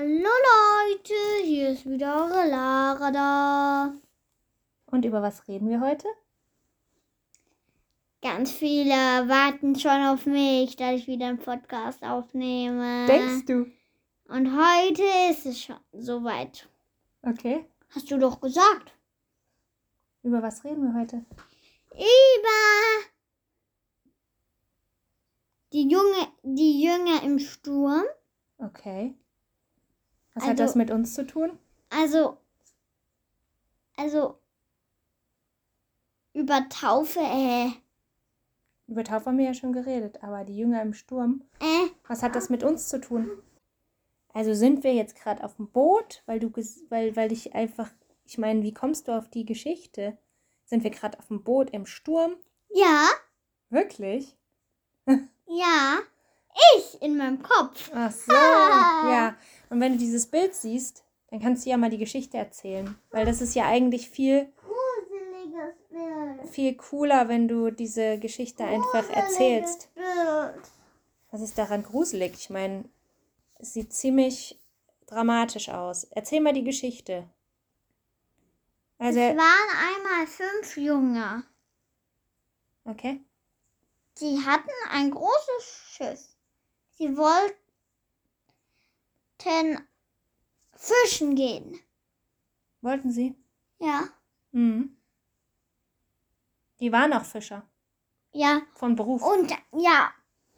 Hallo Leute, hier ist wieder eure Lara da. Und über was reden wir heute? Ganz viele warten schon auf mich, dass ich wieder einen Podcast aufnehme. Denkst du? Und heute ist es schon soweit. Okay. Hast du doch gesagt. Über was reden wir heute? Über die Junge, die Jünger im Sturm. Okay. Was Also- hat das mit uns zu tun? Also, also über Taufe, äh, Über Taufe haben wir ja schon geredet, aber die Jünger im Sturm, äh, was hat das mit uns zu tun? Also sind wir jetzt gerade auf dem Boot, weil du, weil, weil ich einfach, ich meine, wie kommst du auf die Geschichte? Sind wir gerade auf dem Boot im Sturm? ja, Wirklich? ja, ich in meinem Kopf. Ach so, ja. Und wenn du dieses Bild siehst, dann kannst du ja mal die Geschichte erzählen, weil das ist ja eigentlich viel Gruseliges Bild. viel cooler, wenn du diese Geschichte einfach erzählst. Bild. Was ist daran gruselig? Ich meine, es sieht ziemlich dramatisch aus. Erzähl mal die Geschichte. Also, es waren einmal fünf Junge. okay. Die hatten ein großes Schiff. Sie wollten fischen gehen. Wollten sie? Ja, Mhm. Die waren auch Fischer. ja. Von Beruf. Und ja,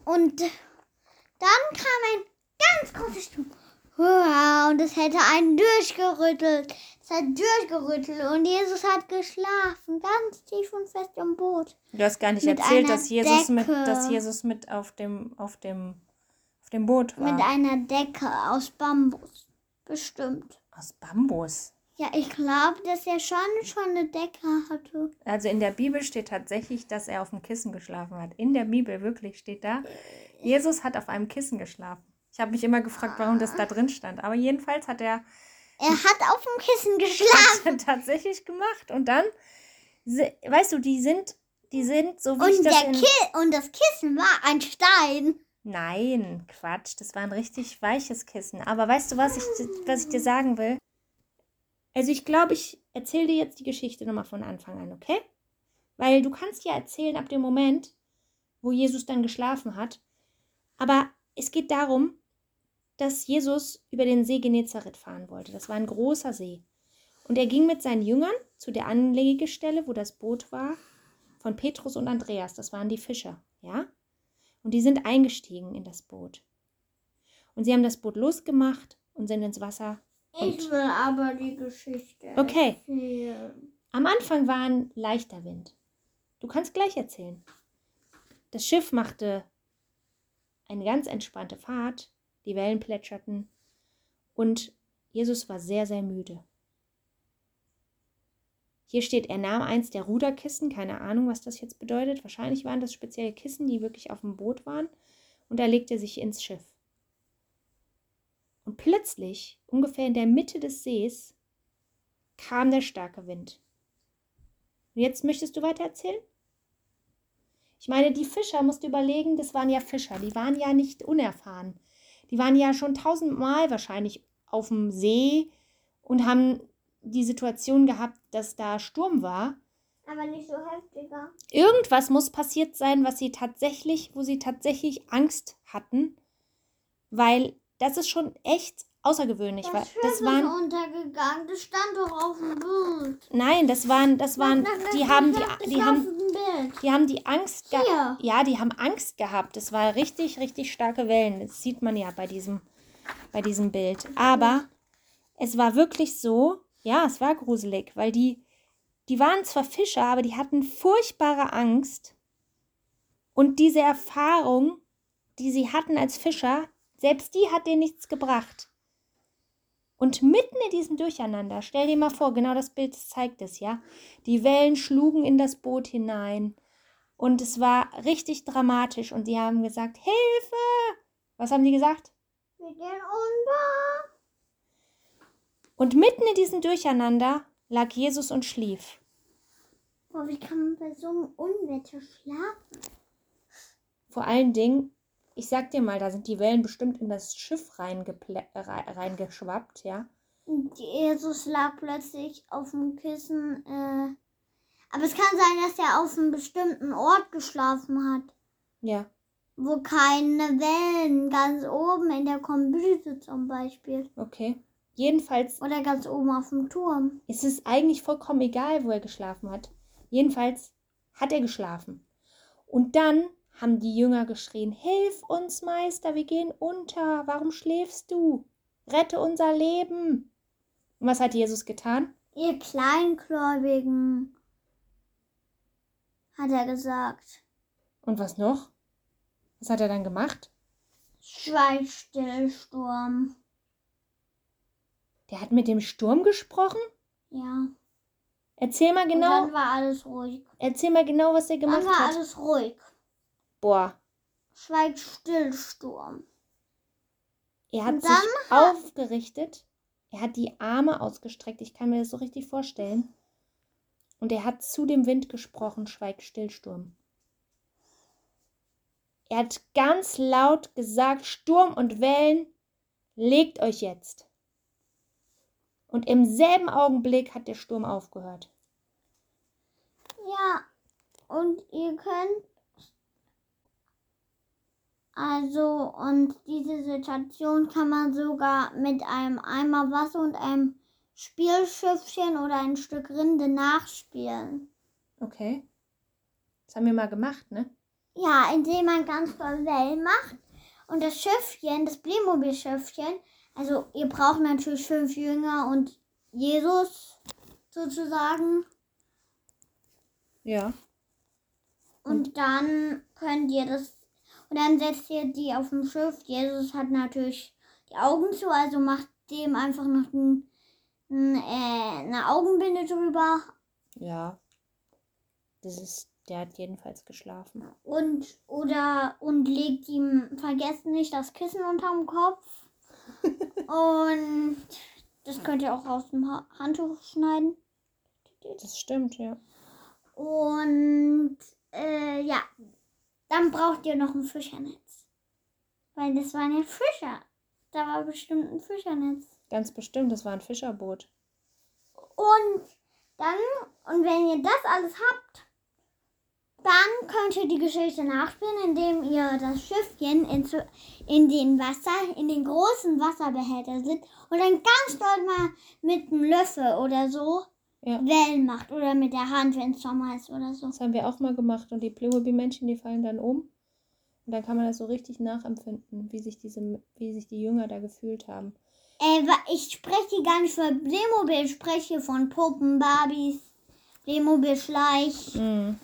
und dann kam ein ganz großes Sturm. Und es hätte einen durchgerüttelt. Es hat durchgerüttelt und Jesus hat geschlafen, ganz tief und fest im Boot. Du hast gar nicht Mit erzählt, dass Jesus mit, dass Jesus mit auf dem, auf dem, dem Boot war. Mit einer Decke aus Bambus. Bestimmt. Aus Bambus. Ja, ich glaube, dass er schon schon eine Decke hatte. Also in der Bibel steht tatsächlich, dass er auf dem Kissen geschlafen hat. In der Bibel wirklich steht da, Jesus hat auf einem Kissen geschlafen. Ich habe mich immer gefragt, warum das da drin stand. Aber jedenfalls hat er Er hat auf dem Kissen geschlafen. hat tatsächlich gemacht. Und dann, weißt du, die sind, die sind so wie Und, das. Ki und das Kissen war ein Stein. Nein, Quatsch, das war ein richtig weiches Kissen. Aber weißt du, was ich, was ich dir sagen will? Also ich glaube, ich erzähle dir jetzt die Geschichte nochmal von Anfang an, okay? Weil du kannst ja erzählen ab dem Moment, wo Jesus dann geschlafen hat. Aber es geht darum, dass Jesus über den See Genezareth fahren wollte. Das war ein großer See. Und er ging mit seinen Jüngern zu der Anlegestelle, wo das Boot war, von Petrus und Andreas. Das waren die Fischer, ja? Und die sind eingestiegen in das Boot. Und sie haben das Boot losgemacht und sind ins Wasser. Ich will aber die Geschichte. Okay. erzählen. Am Anfang war ein leichter Wind. Du kannst gleich erzählen. Das Schiff machte eine ganz entspannte Fahrt, die Wellen plätscherten und Jesus war sehr, sehr müde. Hier steht, er nahm eins der Ruderkissen, keine Ahnung, was das jetzt bedeutet. Wahrscheinlich waren das spezielle Kissen, die wirklich auf dem Boot waren, und er legte sich ins Schiff. Und plötzlich, ungefähr in der Mitte des Sees, kam der starke Wind. Und jetzt möchtest du weiter erzählen? Ich meine, die Fischer, musst du überlegen, das waren ja Fischer, die waren ja nicht unerfahren. Die waren ja schon tausendmal wahrscheinlich auf dem See und haben die Situation gehabt, dass da Sturm war. Aber nicht so heftiger. Irgendwas muss passiert sein, was sie tatsächlich, wo sie tatsächlich Angst hatten, weil das ist schon echt außergewöhnlich. weil das waren, untergegangen. Das stand doch auf dem Bild. nein, das waren, das waren, die haben die, die haben. Die haben die Angst Hier. gehabt. Ja, die haben Angst gehabt. Es war richtig, richtig starke Wellen. Das sieht man ja bei diesem, bei diesem Bild. Aber es war wirklich so, ja, es war gruselig, weil die, die waren zwar Fischer, aber die hatten furchtbare Angst. Und diese Erfahrung, die sie hatten als Fischer, selbst die hat denen nichts gebracht. Und mitten in diesem Durcheinander, stell dir mal vor, genau das Bild zeigt es, ja. Die Wellen schlugen in das Boot hinein und es war richtig dramatisch und sie haben gesagt, Hilfe! Was haben die gesagt? Wir gehen unter. Und mitten in diesem Durcheinander lag Jesus und schlief. Boah, wie kann man bei so einem Unwetter schlafen? Vor allen Dingen, Ich sag dir mal, da sind die Wellen bestimmt in das Schiff reingeschwappt, ja. Und Jesus lag plötzlich auf dem Kissen. Äh, aber es kann sein, dass er auf einem bestimmten Ort geschlafen hat, Ja. wo keine Wellen, ganz oben in der Kombüse zum Beispiel. Okay. Jedenfalls Oder ganz oben auf dem Turm. ist es eigentlich vollkommen egal, wo er geschlafen hat. Jedenfalls hat er geschlafen. Und dann haben die Jünger geschrien, Hilf uns, Meister, wir gehen unter. Warum schläfst du? Rette unser Leben. Und was hat Jesus getan? Ihr Kleingläubigen, hat er gesagt. Und was noch? Was hat er dann gemacht? Schweig still, Sturm. Der hat mit dem Sturm gesprochen? Ja. Erzähl mal Und genau, dann war alles ruhig. erzähl mal genau, was er Dann gemacht war hat. alles ruhig. Boah, Schweig still, Sturm. er hat Und sich dann aufgerichtet. Er hat die Arme ausgestreckt. Ich kann mir das so richtig vorstellen. Und er hat zu dem Wind gesprochen, schweig still, Sturm. Er hat ganz laut gesagt, Sturm und Wellen, legt euch jetzt. Und im selben Augenblick hat der Sturm aufgehört. Ja, und ihr könnt. Also, und diese Situation kann man sogar mit einem Eimer Wasser und einem Spielschiffchen oder ein Stück Rinde nachspielen. Okay. Das haben wir mal gemacht, ne? Ja, indem man ganz doll Wellen macht. Und das Schiffchen, das Playmobil-Schiffchen, also ihr braucht natürlich fünf Jünger und Jesus sozusagen. Ja. Und dann könnt ihr das. Und dann setzt ihr die auf dem Schiff. Jesus hat natürlich die Augen zu, also macht dem einfach noch ein, ein, äh, eine Augenbinde drüber. Ja. Das ist, der hat jedenfalls geschlafen. Und oder und legt ihm vergessen nicht das Kissen unterm Kopf. Und das könnt ihr auch aus dem ha Handtuch schneiden. Das stimmt, ja. Und äh, ja, dann braucht ihr noch ein Fischernetz. Weil das waren ja Fischer. Da war bestimmt ein Fischernetz. Ganz bestimmt, das war ein Fischerboot. Und dann, und wenn ihr das alles habt, dann könnt ihr die Geschichte nachspielen, indem ihr das Schiffchen in, in den Wasser, in den großen Wasserbehälter sitzt und dann ganz doll mal mit einem Löffel oder so Ja. Wellen macht. Oder mit der Hand, wenn es Sommer ist oder so. Das haben wir auch mal gemacht und die Playmobil-Männchen, die fallen dann um. Und dann kann man das so richtig nachempfinden, wie sich diese, wie sich die Jünger da gefühlt haben. Äh, ich spreche gar nicht von Playmobil, ich spreche von Puppen, Barbies, Playmobil Schleich. Mhm.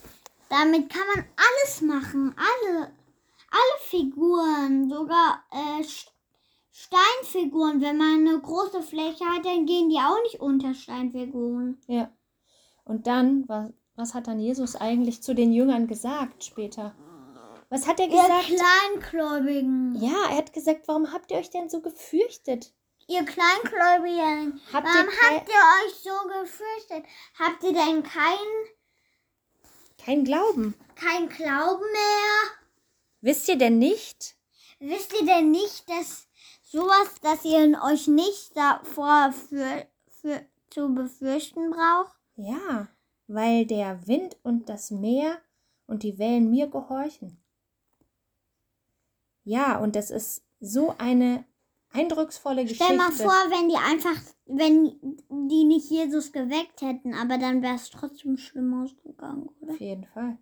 Damit kann man alles machen. Alle. Alle Figuren. Sogar äh, Steinfiguren. Wenn man eine große Fläche hat, dann gehen die auch nicht unter Steinfiguren. Ja. Und dann, was, was hat dann Jesus eigentlich zu den Jüngern gesagt später? Was hat er Ihr gesagt? Kleingläubigen. Ja, er hat gesagt, warum habt ihr euch denn so gefürchtet? Ihr Kleingläubigen. Habt Warum ihr habt ihr euch so gefürchtet? Habt ihr denn kein, kein Glauben? kein Glauben mehr? Wisst ihr denn nicht? Wisst ihr denn nicht, dass sowas, dass ihr euch nicht davor für, für, zu befürchten braucht? Ja, weil der Wind und das Meer und die Wellen mir gehorchen. Ja, und das ist so eine eindrucksvolle Geschichte. Stell mal vor, wenn die einfach, wenn die nicht Jesus geweckt hätten, aber dann wäre es trotzdem schlimm ausgegangen, oder? Auf jeden Fall.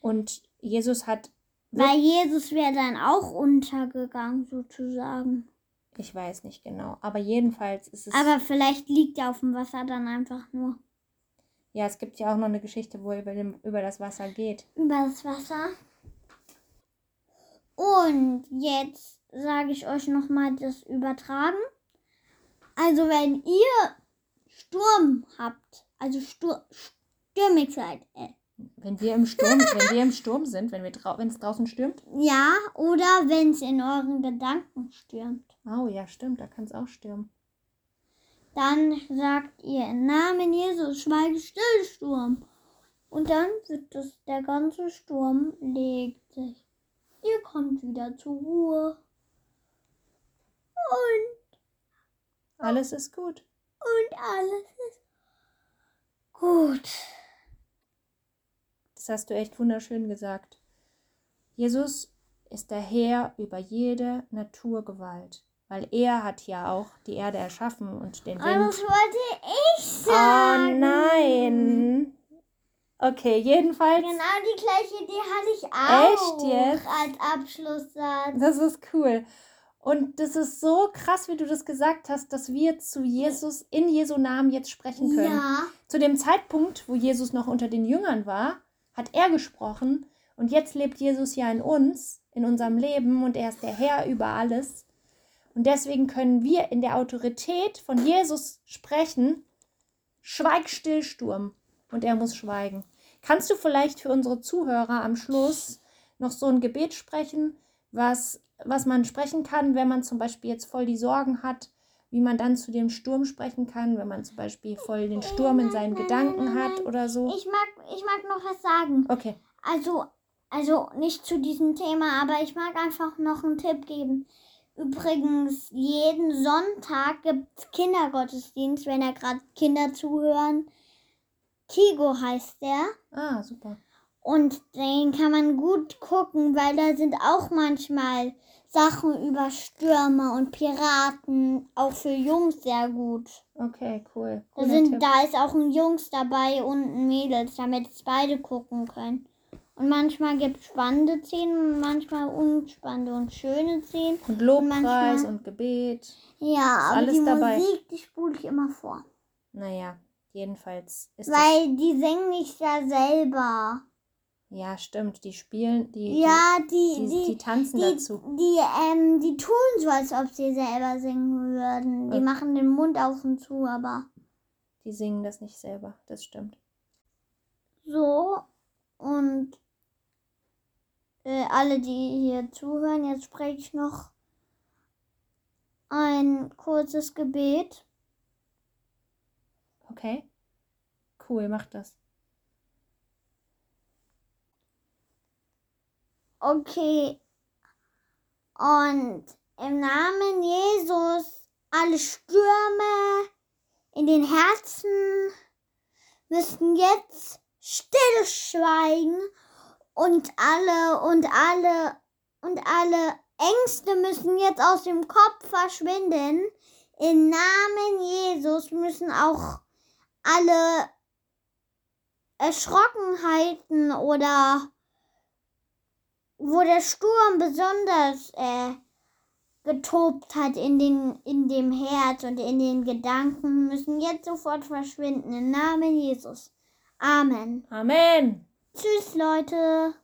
Und Jesus hat, Weil Jesus wäre dann auch untergegangen, sozusagen. ich weiß nicht genau, aber jedenfalls ist es. Aber vielleicht liegt er auf dem Wasser dann einfach nur ja, es gibt ja auch noch eine Geschichte, wo er über, dem, über das Wasser geht. über das Wasser. Und jetzt sage ich euch nochmal das Übertragen. Also wenn ihr Sturm habt, also Stur stürmig seid, äh, Wenn wir im Sturm, wenn wir im Sturm sind, wenn wir drau wenn es draußen stürmt. ja, oder wenn es in euren Gedanken stürmt, Oh ja, stimmt, da kann es auch stürmen. dann sagt ihr im Namen Jesus, schweige still, Sturm. Und dann wird das, der ganze Sturm legt sich. ihr kommt wieder zur Ruhe. Und, Alles ist gut. und alles ist gut. Das hast du echt wunderschön gesagt. Jesus ist der Herr über jede Naturgewalt, weil er hat ja auch die Erde erschaffen und den Wind. das wollte ich Oh sagen. nein. Okay, jedenfalls, Genau die gleiche Idee hatte ich auch. Echt jetzt? Als Abschlusssatz. das ist cool. Und das ist so krass, wie du das gesagt hast, dass wir zu Jesus in Jesu Namen jetzt sprechen können. Ja. Zu dem Zeitpunkt, wo Jesus noch unter den Jüngern war, hat er gesprochen und jetzt lebt Jesus ja in uns, in unserem Leben und er ist der Herr über alles. Und deswegen können wir in der Autorität von Jesus sprechen, schweig still, Sturm. Und er muss schweigen. Kannst du vielleicht für unsere Zuhörer am Schluss noch so ein Gebet sprechen, was, was man sprechen kann, wenn man zum Beispiel jetzt voll die Sorgen hat, wie man dann zu dem Sturm sprechen kann, wenn man zum Beispiel voll den Sturm in seinen Gedanken hat oder so? Ich mag, ich mag noch was sagen. Okay. Also, also nicht zu diesem Thema, aber ich mag einfach noch einen Tipp geben. Übrigens, jeden Sonntag gibt es Kindergottesdienst, wenn da gerade Kinder zuhören. Kigo heißt der. Ah, super. Und den kann man gut gucken, weil da sind auch manchmal Sachen über Stürme und Piraten, auch für Jungs sehr gut. Okay, cool. Da, sind, Tipp. da ist auch ein Jungs dabei und ein Mädels, damit es beide gucken können. Und manchmal gibt es spannende Szenen und manchmal unspannende und schöne Szenen. Und Lobpreis manchmal- und Gebet. Ja, aber alles die dabei. Musik, die spule ich immer vor. Naja, jedenfalls ist Weil die singen nicht ja selber. Ja, stimmt. Die spielen, die, Ja, die, die, die, die, die tanzen die, dazu. die, ähm, die tun so, als ob sie selber singen würden. Die Okay. machen den Mund auf und zu, aber Die singen das nicht selber. Das stimmt. so. Und äh, alle, die hier zuhören, jetzt spreche ich noch ein kurzes Gebet. Okay. Cool, mach das. Okay. Und im Namen Jesus alle Stürme in den Herzen müssen jetzt still schweigen und alle und alle und alle Ängste müssen jetzt aus dem Kopf verschwinden. Im Namen Jesus müssen auch alle Erschrockenheiten oder wo der Sturm besonders äh, getobt hat in, den, in dem Herz und in den Gedanken, müssen jetzt sofort verschwinden. Im Namen Jesus. Amen. Amen. Tschüss, Leute.